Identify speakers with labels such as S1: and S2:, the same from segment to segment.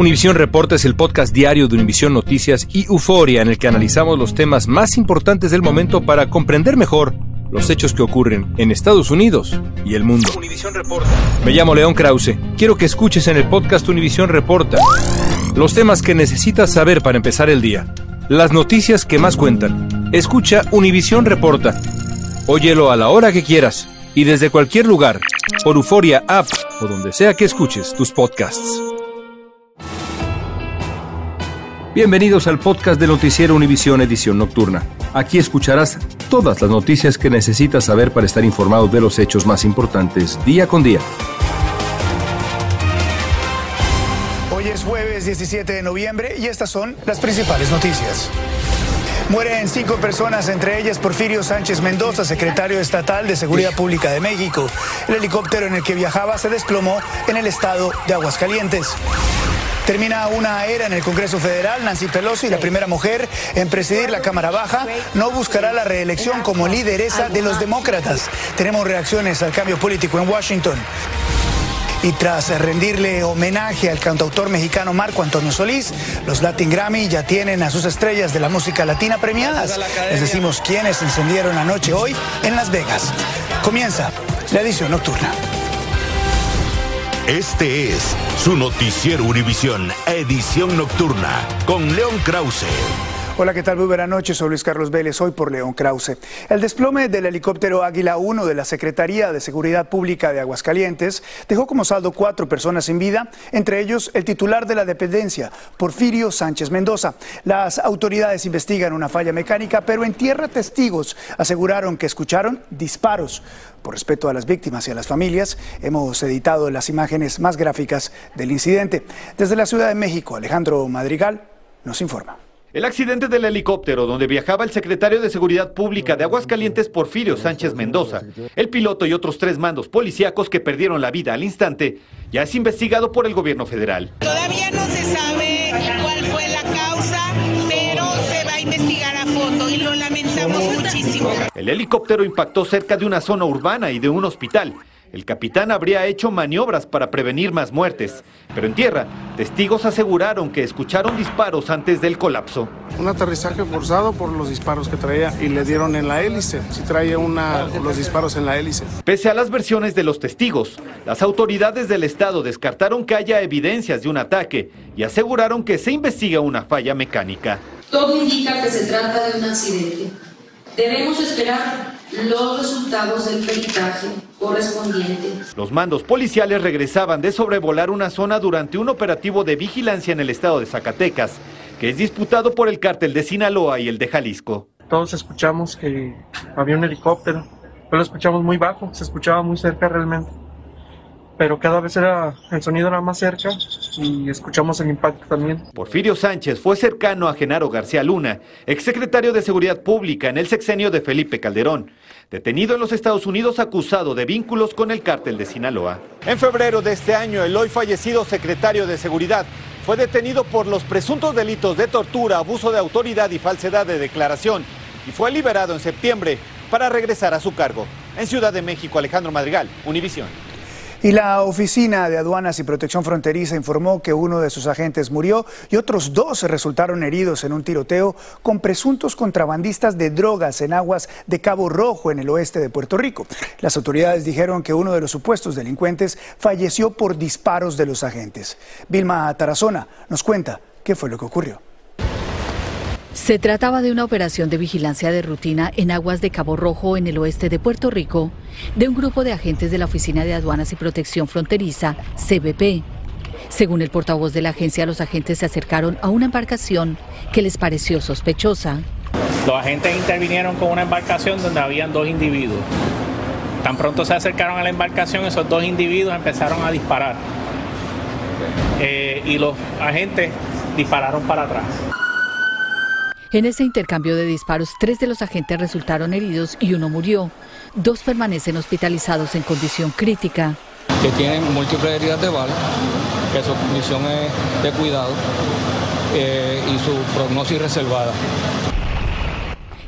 S1: Univisión Reporta es el podcast diario de Univisión Noticias y Euforia en el que analizamos los temas más importantes del momento para comprender mejor los hechos que ocurren en Estados Unidos y el mundo. Reporta. Me llamo León Krause. Quiero que escuches en el podcast Univisión Reporta los temas que necesitas saber para empezar el día. Las noticias que más cuentan. Escucha Univisión Reporta. Óyelo a la hora que quieras y desde cualquier lugar, por Euforia App o donde sea que escuches tus podcasts. Bienvenidos al podcast de Noticiero Univisión Edición Nocturna. Aquí escucharás todas las noticias que necesitas saber para estar informado de los hechos más importantes día con día.
S2: Hoy es jueves 17 de noviembre y estas son las principales noticias. Mueren cinco personas, entre ellas Porfirio Sánchez Mendoza, secretario estatal de Seguridad Pública de México. El helicóptero en el que viajaba se desplomó en el estado de Aguascalientes. Termina una era en el Congreso Federal. Nancy Pelosi, la primera mujer en presidir la Cámara Baja, no buscará la reelección como lideresa de los demócratas. Tenemos reacciones al cambio político en Washington. Y tras rendirle homenaje al cantautor mexicano Marco Antonio Solís, los Latin Grammy ya tienen a sus estrellas de la música latina premiadas. Les decimos quiénes encendieron la noche hoy en Las Vegas. Comienza la edición nocturna.
S3: Este es su noticiero Univisión, edición nocturna, con León Krause.
S2: Hola, ¿qué tal? Muy buenas noches. Soy Luis Carlos Vélez, hoy por León Krause. El desplome del helicóptero Águila 1 de la Secretaría de Seguridad Pública de Aguascalientes dejó como saldo cuatro personas sin vida, entre ellos el titular de la dependencia, Porfirio Sánchez Mendoza. Las autoridades investigan una falla mecánica, pero en tierra testigos aseguraron que escucharon disparos. Por respeto a las víctimas y a las familias, hemos editado las imágenes más gráficas del incidente. Desde la Ciudad de México, Alejandro Madrigal nos informa.
S4: El accidente del helicóptero donde viajaba el secretario de Seguridad Pública de Aguascalientes, Porfirio Sánchez Mendoza, el piloto y otros tres mandos policíacos que perdieron la vida al instante, ya es investigado por el gobierno federal.
S5: Todavía no se sabe cuál fue la causa, pero se va a investigar a fondo y lo lamentamos muchísimo.
S4: El helicóptero impactó cerca de una zona urbana y de un hospital. El capitán habría hecho maniobras para prevenir más muertes, pero en tierra, testigos aseguraron que escucharon disparos antes del colapso.
S6: Un aterrizaje forzado por los disparos que traía y le dieron en la hélice, si traía una, los disparos en la hélice.
S4: Pese a las versiones de los testigos, las autoridades del estado descartaron que haya evidencias de un ataque y aseguraron que se investiga una falla mecánica.
S7: Todo indica que se trata de un accidente. Debemos esperar los resultados del peritaje correspondiente.
S4: Los mandos policiales regresaban de sobrevolar una zona durante un operativo de vigilancia en el estado de Zacatecas, que es disputado por el cártel de Sinaloa y el de Jalisco.
S6: Todos escuchamos que había un helicóptero, pero lo escuchamos muy bajo, se escuchaba muy cerca realmente. Pero cada vez era, el sonido era más cerca y escuchamos el impacto también.
S4: Porfirio Sánchez fue cercano a Genaro García Luna, exsecretario de Seguridad Pública en el sexenio de Felipe Calderón, detenido en los Estados Unidos acusado de vínculos con el cártel de Sinaloa. En febrero de este año, el hoy fallecido secretario de Seguridad fue detenido por los presuntos delitos de tortura, abuso de autoridad y falsedad de declaración y fue liberado en septiembre para regresar a su cargo. En Ciudad de México, Alejandro Madrigal, Univisión.
S2: Y la Oficina de Aduanas y Protección Fronteriza informó que uno de sus agentes murió y otros dos resultaron heridos en un tiroteo con presuntos contrabandistas de drogas en aguas de Cabo Rojo en el oeste de Puerto Rico. Las autoridades dijeron que uno de los supuestos delincuentes falleció por disparos de los agentes. Vilma Tarazona nos cuenta qué fue lo que ocurrió.
S8: Se trataba de una operación de vigilancia de rutina en aguas de Cabo Rojo, en el oeste de Puerto Rico, de un grupo de agentes de la Oficina de Aduanas y Protección Fronteriza, CBP. Según el portavoz de la agencia, los agentes se acercaron a una embarcación que les pareció sospechosa.
S9: Los agentes intervinieron con una embarcación donde habían dos individuos. Tan pronto se acercaron a la embarcación, esos dos individuos empezaron a disparar. Eh, y los agentes dispararon para atrás.
S8: En ese intercambio de disparos, tres de los agentes resultaron heridos y uno murió. Dos permanecen hospitalizados en condición crítica.
S10: Que tienen múltiples heridas de bala, que su condición es de cuidado eh, y su prognosis reservada.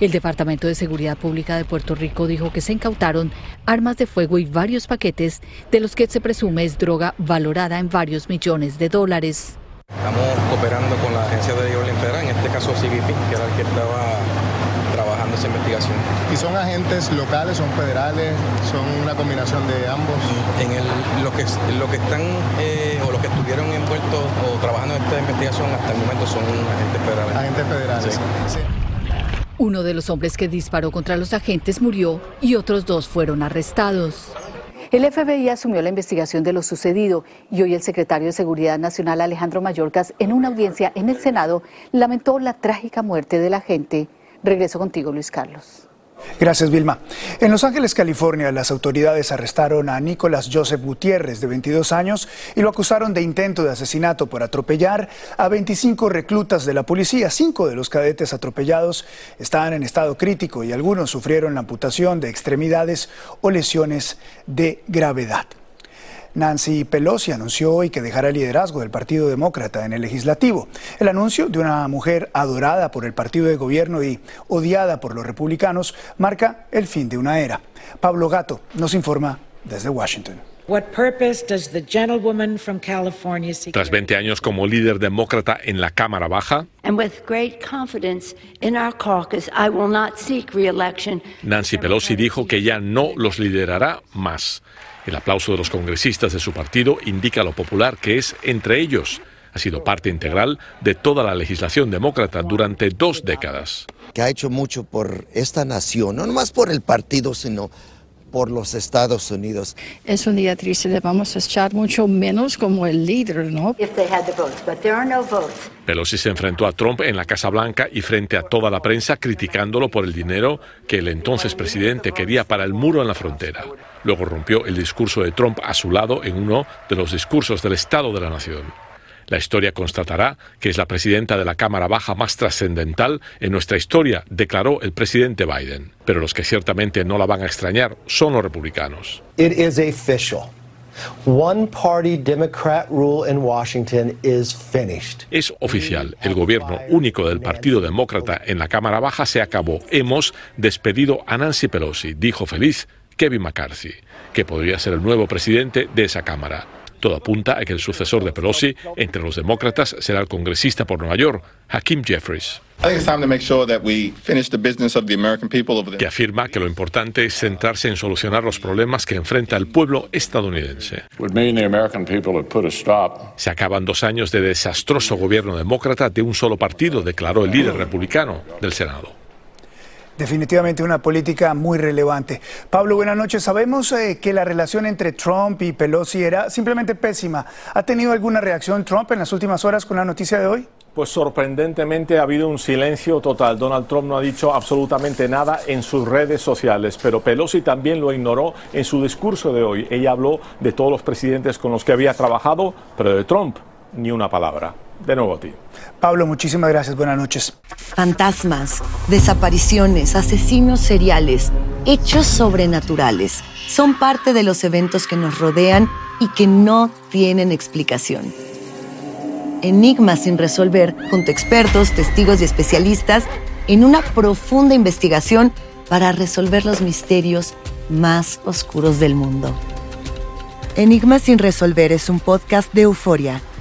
S8: El Departamento de Seguridad Pública de Puerto Rico dijo que se incautaron armas de fuego y varios paquetes de los que se presume es droga valorada en varios millones de dólares.
S10: Estamos cooperando con la agencia de federal, en este caso CBP, que era el que estaba trabajando esa investigación.
S11: ¿Y son agentes locales, son federales, son una combinación de ambos?
S10: En el, lo, que, lo que están eh, o los que estuvieron envueltos o trabajando en esta investigación hasta el momento son agentes federales.
S11: Agentes federales.
S10: Sí.
S11: Sí.
S8: Uno de los hombres que disparó contra los agentes murió y otros dos fueron arrestados. El FBI asumió la investigación de lo sucedido y hoy el secretario de Seguridad Nacional Alejandro Mayorkas en una audiencia en el Senado lamentó la trágica muerte del agente. Regreso contigo, Luis Carlos.
S2: Gracias, Vilma. En Los Ángeles, California, las autoridades arrestaron a Nicolás Joseph Gutiérrez, de 22 años, y lo acusaron de intento de asesinato por atropellar a 25 reclutas de la policía. Cinco de los cadetes atropellados están en estado crítico y algunos sufrieron la amputación de extremidades o lesiones de gravedad. Nancy Pelosi anunció hoy que dejará el liderazgo del Partido Demócrata en el legislativo. El anuncio de una mujer adorada por el partido de gobierno y odiada por los republicanos marca el fin de una era. Pablo Gato nos informa desde Washington.
S12: Tras 20 años como líder demócrata en la Cámara Baja, Nancy Pelosi dijo que ya no los liderará más. El aplauso de los congresistas de su partido indica lo popular que es entre ellos. Ha sido parte integral de toda la legislación demócrata durante dos décadas.
S13: Que ha hecho mucho por esta nación, no nomás por el partido, sino por los Estados Unidos.
S14: Es un día triste, le vamos a echar mucho menos como el líder, ¿no?
S12: Pelosi se enfrentó a Trump en la Casa Blanca y frente a toda la prensa criticándolo por el dinero que el entonces presidente quería para el muro en la frontera. Luego rompió el discurso de Trump a su lado en uno de los discursos del Estado de la Nación. La historia constatará que es la presidenta de la Cámara Baja más trascendental en nuestra historia, declaró el presidente Biden. Pero los que ciertamente no la van a extrañar son los republicanos.
S15: It is official. One party Democrat rule in Washington is finished.
S12: Es oficial. El gobierno único del Partido Demócrata en la Cámara Baja se acabó. Hemos despedido a Nancy Pelosi, dijo feliz Kevin McCarthy, que podría ser el nuevo presidente de esa Cámara. Todo apunta a que el sucesor de Pelosi entre los demócratas será el congresista por Nueva York, Hakeem Jeffries. Que afirma que lo importante es centrarse en solucionar los problemas que enfrenta el pueblo estadounidense. Se acaban dos años de desastroso gobierno demócrata de un solo partido, declaró el líder republicano del Senado.
S2: Definitivamente una política muy relevante. Pablo, buenas noches. Sabemos eh, que la relación entre Trump y Pelosi era simplemente pésima. ¿Ha tenido alguna reacción Trump en las últimas horas con la noticia de hoy?
S16: Pues sorprendentemente ha habido un silencio total. Donald Trump no ha dicho absolutamente nada en sus redes sociales, pero Pelosi también lo ignoró en su discurso de hoy. Ella habló de todos los presidentes con los que había trabajado, pero de Trump ni una palabra. De nuevo a ti.
S2: Pablo, muchísimas gracias. Buenas noches.
S17: Fantasmas, desapariciones, asesinos seriales, hechos sobrenaturales son parte de los eventos que nos rodean y que no tienen explicación. Enigmas sin resolver, junto a expertos, testigos y especialistas, en una profunda investigación para resolver los misterios más oscuros del mundo. Enigmas sin resolver es un podcast de euforia.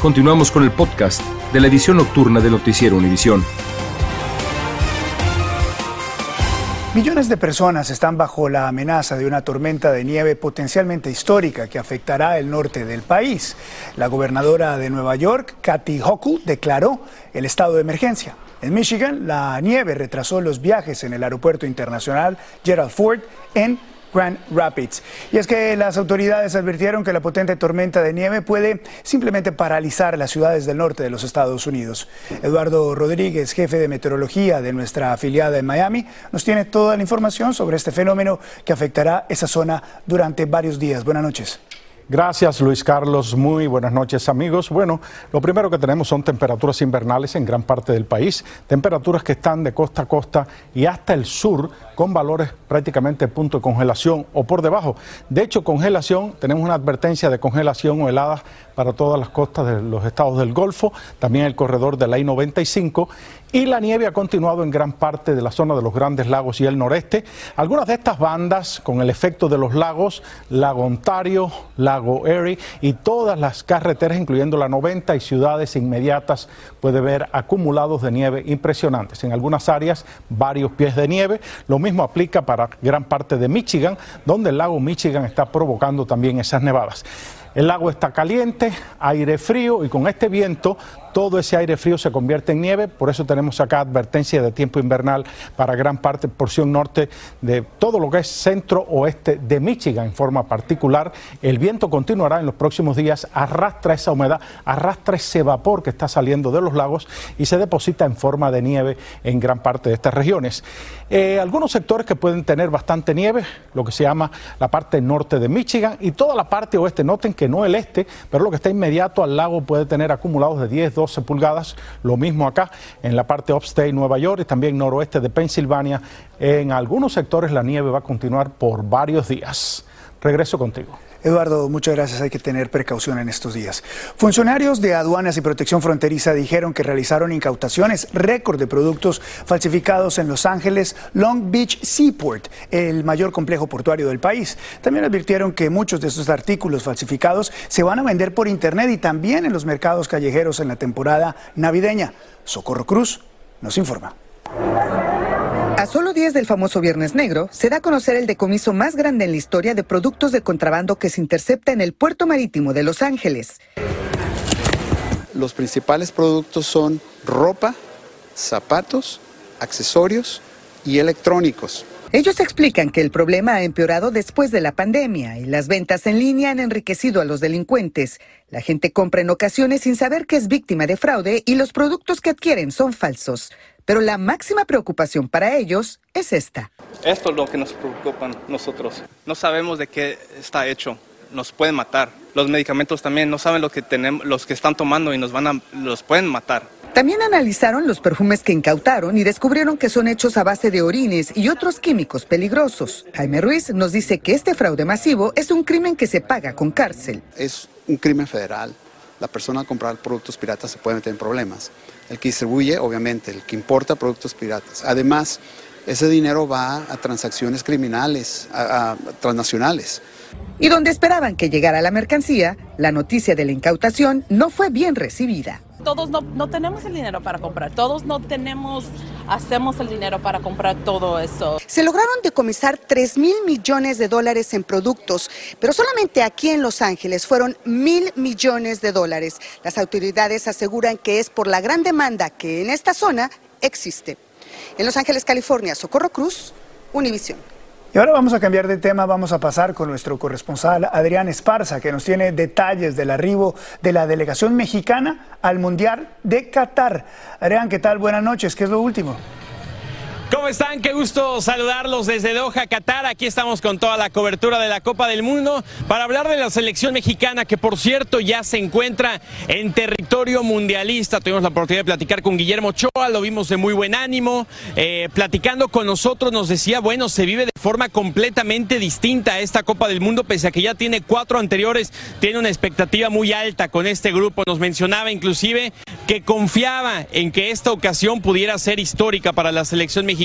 S1: Continuamos con el podcast de la edición nocturna del noticiero Univisión.
S2: Millones de personas están bajo la amenaza de una tormenta de nieve potencialmente histórica que afectará el norte del país. La gobernadora de Nueva York, Kathy Hochul, declaró el estado de emergencia. En Michigan, la nieve retrasó los viajes en el aeropuerto internacional Gerald Ford en Grand Rapids. Y es que las autoridades advirtieron que la potente tormenta de nieve puede simplemente paralizar las ciudades del norte de los Estados Unidos. Eduardo Rodríguez, jefe de meteorología de nuestra afiliada en Miami, nos tiene toda la información sobre este fenómeno que afectará esa zona durante varios días. Buenas noches.
S18: Gracias Luis Carlos, muy buenas noches amigos. Bueno, lo primero que tenemos son temperaturas invernales en gran parte del país, temperaturas que están de costa a costa y hasta el sur con valores prácticamente punto de congelación o por debajo. De hecho, congelación, tenemos una advertencia de congelación o heladas para todas las costas de los estados del Golfo, también el corredor de la I-95 y la nieve ha continuado en gran parte de la zona de los Grandes Lagos y el noreste. Algunas de estas bandas, con el efecto de los lagos, Lago Ontario, Lago Erie y todas las carreteras, incluyendo la 90 y ciudades inmediatas, puede ver acumulados de nieve impresionantes. En algunas áreas, varios pies de nieve. Lo mismo aplica para gran parte de Michigan, donde el lago Michigan está provocando también esas nevadas. El lago está caliente, aire frío y con este viento todo ese aire frío se convierte en nieve, por eso tenemos acá advertencia de tiempo invernal para gran parte, porción norte de todo lo que es centro oeste de Michigan en forma particular. El viento continuará en los próximos días, arrastra esa humedad, arrastra ese vapor que está saliendo de los lagos y se deposita en forma de nieve en gran parte de estas regiones. Eh, algunos sectores que pueden tener bastante nieve, lo que se llama la parte norte de Michigan y toda la parte oeste, noten que no el este, pero lo que está inmediato al lago puede tener acumulados de 10, 12 pulgadas. Lo mismo acá en la parte upstate Nueva York y también noroeste de Pensilvania. En algunos sectores la nieve va a continuar por varios días. Regreso contigo.
S2: Eduardo, muchas gracias. Hay que tener precaución en estos días. Funcionarios de aduanas y protección fronteriza dijeron que realizaron incautaciones récord de productos falsificados en Los Ángeles Long Beach Seaport, el mayor complejo portuario del país. También advirtieron que muchos de estos artículos falsificados se van a vender por Internet y también en los mercados callejeros en la temporada navideña. Socorro Cruz nos informa.
S19: A solo días del famoso Viernes Negro, se da a conocer el decomiso más grande en la historia de productos de contrabando que se intercepta en el puerto marítimo de Los Ángeles.
S20: Los principales productos son ropa, zapatos, accesorios y electrónicos.
S19: Ellos explican que el problema ha empeorado después de la pandemia y las ventas en línea han enriquecido a los delincuentes. La gente compra en ocasiones sin saber que es víctima de fraude y los productos que adquieren son falsos. Pero la máxima preocupación para ellos es esta.
S21: Esto es lo que nos preocupa a nosotros. No sabemos de qué está hecho. Nos pueden matar. Los medicamentos también no saben lo que tenemos, los que están tomando y nos van a, los pueden matar.
S19: También analizaron los perfumes que incautaron y descubrieron que son hechos a base de orines y otros químicos peligrosos. Jaime Ruiz nos dice que este fraude masivo es un crimen que se paga con cárcel.
S20: Es un crimen federal. La persona al comprar productos piratas se puede meter en problemas. El que distribuye, obviamente, el que importa productos piratas. Además, ese dinero va a transacciones criminales, a, a transnacionales.
S19: Y donde esperaban que llegara la mercancía, la noticia de la incautación no fue bien recibida.
S22: Todos no, no tenemos el dinero para comprar, todos no tenemos, hacemos el dinero para comprar todo eso.
S19: Se lograron decomisar 3 mil millones de dólares en productos, pero solamente aquí en Los Ángeles fueron mil millones de dólares. Las autoridades aseguran que es por la gran demanda que en esta zona existe. En Los Ángeles, California, Socorro Cruz, Univisión.
S2: Y ahora vamos a cambiar de tema, vamos a pasar con nuestro corresponsal Adrián Esparza, que nos tiene detalles del arribo de la delegación mexicana al Mundial de Qatar. Adrián, ¿qué tal? Buenas noches, ¿qué es lo último?
S23: ¿Cómo están? Qué gusto saludarlos desde Doha, Qatar. Aquí estamos con toda la cobertura de la Copa del Mundo para hablar de la selección mexicana que por cierto ya se encuentra en territorio mundialista. Tuvimos la oportunidad de platicar con Guillermo Ochoa, lo vimos de muy buen ánimo. Eh, platicando con nosotros nos decía, bueno, se vive de forma completamente distinta a esta Copa del Mundo, pese a que ya tiene cuatro anteriores, tiene una expectativa muy alta con este grupo. Nos mencionaba inclusive que confiaba en que esta ocasión pudiera ser histórica para la selección mexicana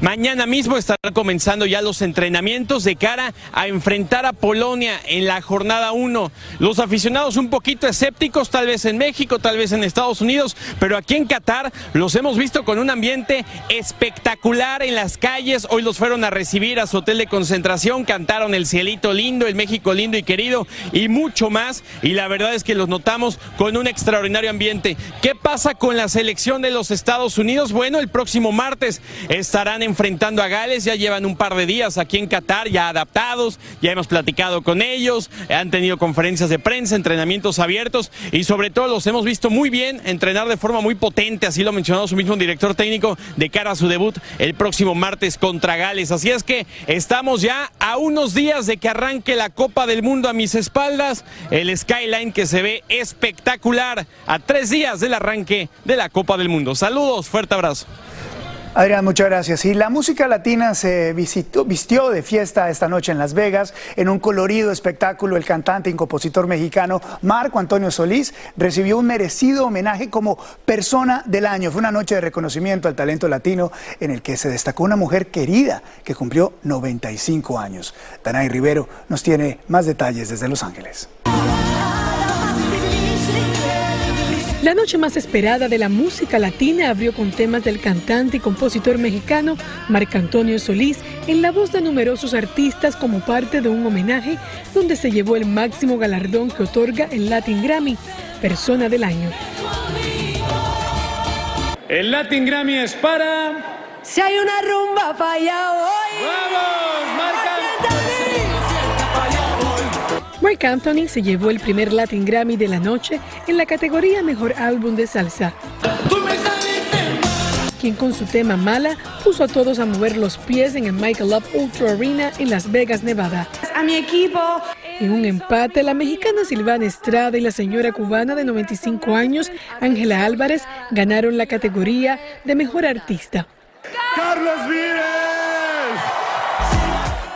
S23: Mañana mismo estarán comenzando ya los entrenamientos de cara a enfrentar a Polonia en la jornada 1. Los aficionados un poquito escépticos, tal vez en México, tal vez en Estados Unidos, pero aquí en Qatar los hemos visto con un ambiente espectacular en las calles. Hoy los fueron a recibir a su hotel de concentración, cantaron el cielito lindo, el México lindo y querido y mucho más. Y la verdad es que los notamos con un extraordinario ambiente. ¿Qué pasa con la selección de los Estados Unidos? Bueno, el próximo martes estarán enfrentando a Gales. Ya llevan un par de días aquí en Qatar, ya adaptados, ya hemos platicado con ellos, han tenido conferencias de prensa, entrenamientos abiertos y sobre todo los hemos visto muy bien entrenar de forma muy potente, así lo ha mencionado su mismo director técnico, de cara a su debut el próximo martes contra Gales. Así es que estamos ya a unos días de que arranque la Copa del Mundo a mis espaldas, el skyline que se ve espectacular a tres días del arranque de la Copa del Mundo. Saludos, fuerte abrazo.
S2: Adrián, muchas gracias. Y la música latina se vistió de fiesta esta noche en Las Vegas en un colorido espectáculo. El cantante y compositor mexicano Marco Antonio Solís recibió un merecido homenaje como persona del año. Fue una noche de reconocimiento al talento latino en el que se destacó una mujer querida que cumplió 95 años. Danay Rivero nos tiene más detalles desde Los Ángeles.
S24: La noche más esperada de la música latina abrió con temas del cantante y compositor mexicano Marc Antonio Solís en la voz de numerosos artistas como parte de un homenaje donde se llevó el máximo galardón que otorga el Latin Grammy, Persona del Año.
S25: El Latin Grammy es para...
S26: Si hay una rumba falla hoy.
S25: ¡Vamos,
S24: Mark Anthony se llevó el primer Latin Grammy de la noche en la categoría Mejor Álbum de Salsa. Quien con su tema Mala puso a todos a mover los pies en el Michael Love Ultra Arena en Las Vegas, Nevada.
S26: A mi equipo.
S24: En un empate, la mexicana Silvana Estrada y la señora cubana de 95 años, Ángela Álvarez, ganaron la categoría de Mejor Artista.
S25: ¡Carlos Vives!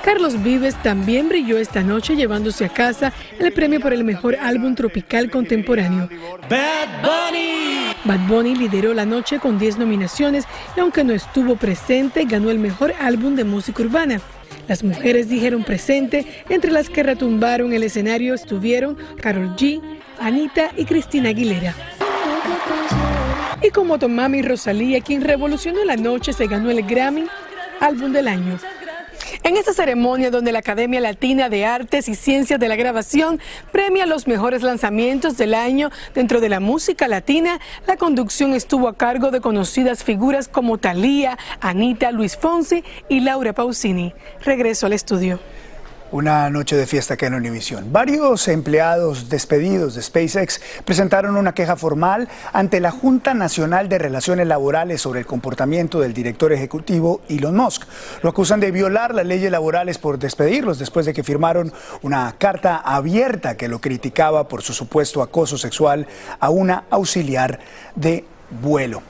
S24: Carlos Vives también brilló esta noche llevándose a casa el premio por el mejor álbum tropical contemporáneo.
S25: Bad Bunny.
S24: Bad Bunny lideró la noche con 10 nominaciones y aunque no estuvo presente, ganó el mejor álbum de música urbana. Las mujeres dijeron presente, entre las que retumbaron el escenario estuvieron Carol G, Anita y Cristina Aguilera. Y como Tomami Rosalía, quien revolucionó la noche, se ganó el Grammy Álbum del Año. En esta ceremonia donde la Academia Latina de Artes y Ciencias de la Grabación premia los mejores lanzamientos del año dentro de la música latina, la conducción estuvo a cargo de conocidas figuras como Thalía, Anita, Luis Fonsi y Laura Pausini. Regreso al estudio.
S2: Una noche de fiesta que en Univisión. Varios empleados despedidos de SpaceX presentaron una queja formal ante la Junta Nacional de Relaciones Laborales sobre el comportamiento del director ejecutivo Elon Musk. Lo acusan de violar las leyes laborales por despedirlos después de que firmaron una carta abierta que lo criticaba por su supuesto acoso sexual a una auxiliar de vuelo.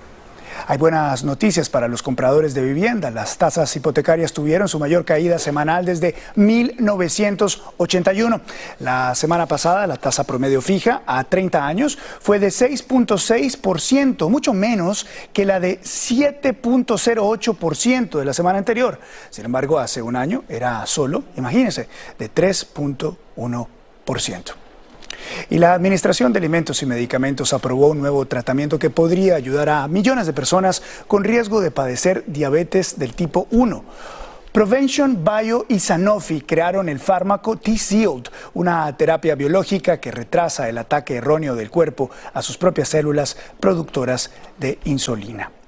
S2: Hay buenas noticias para los compradores de vivienda. Las tasas hipotecarias tuvieron su mayor caída semanal desde 1981. La semana pasada la tasa promedio fija a 30 años fue de 6.6%, mucho menos que la de 7.08% de la semana anterior. Sin embargo, hace un año era solo, imagínense, de 3.1%. Y la Administración de Alimentos y Medicamentos aprobó un nuevo tratamiento que podría ayudar a millones de personas con riesgo de padecer diabetes del tipo 1. Prevention Bio y Sanofi crearon el fármaco T-Sealed, una terapia biológica que retrasa el ataque erróneo del cuerpo a sus propias células productoras de insulina.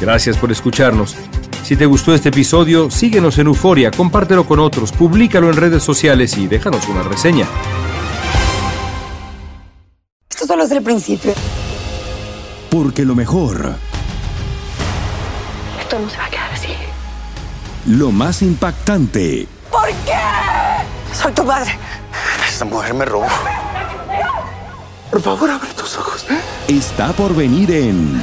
S1: Gracias por escucharnos. Si te gustó este episodio, síguenos en Euforia, compártelo con otros, públicalo en redes sociales y déjanos una reseña.
S27: Esto solo es el principio.
S28: Porque lo mejor,
S27: Esto no se va a quedar así.
S28: lo más impactante,
S27: ¿Por qué? Soy tu madre.
S29: Esta mujer me robó. Por favor, abre tus ojos.
S28: está por venir en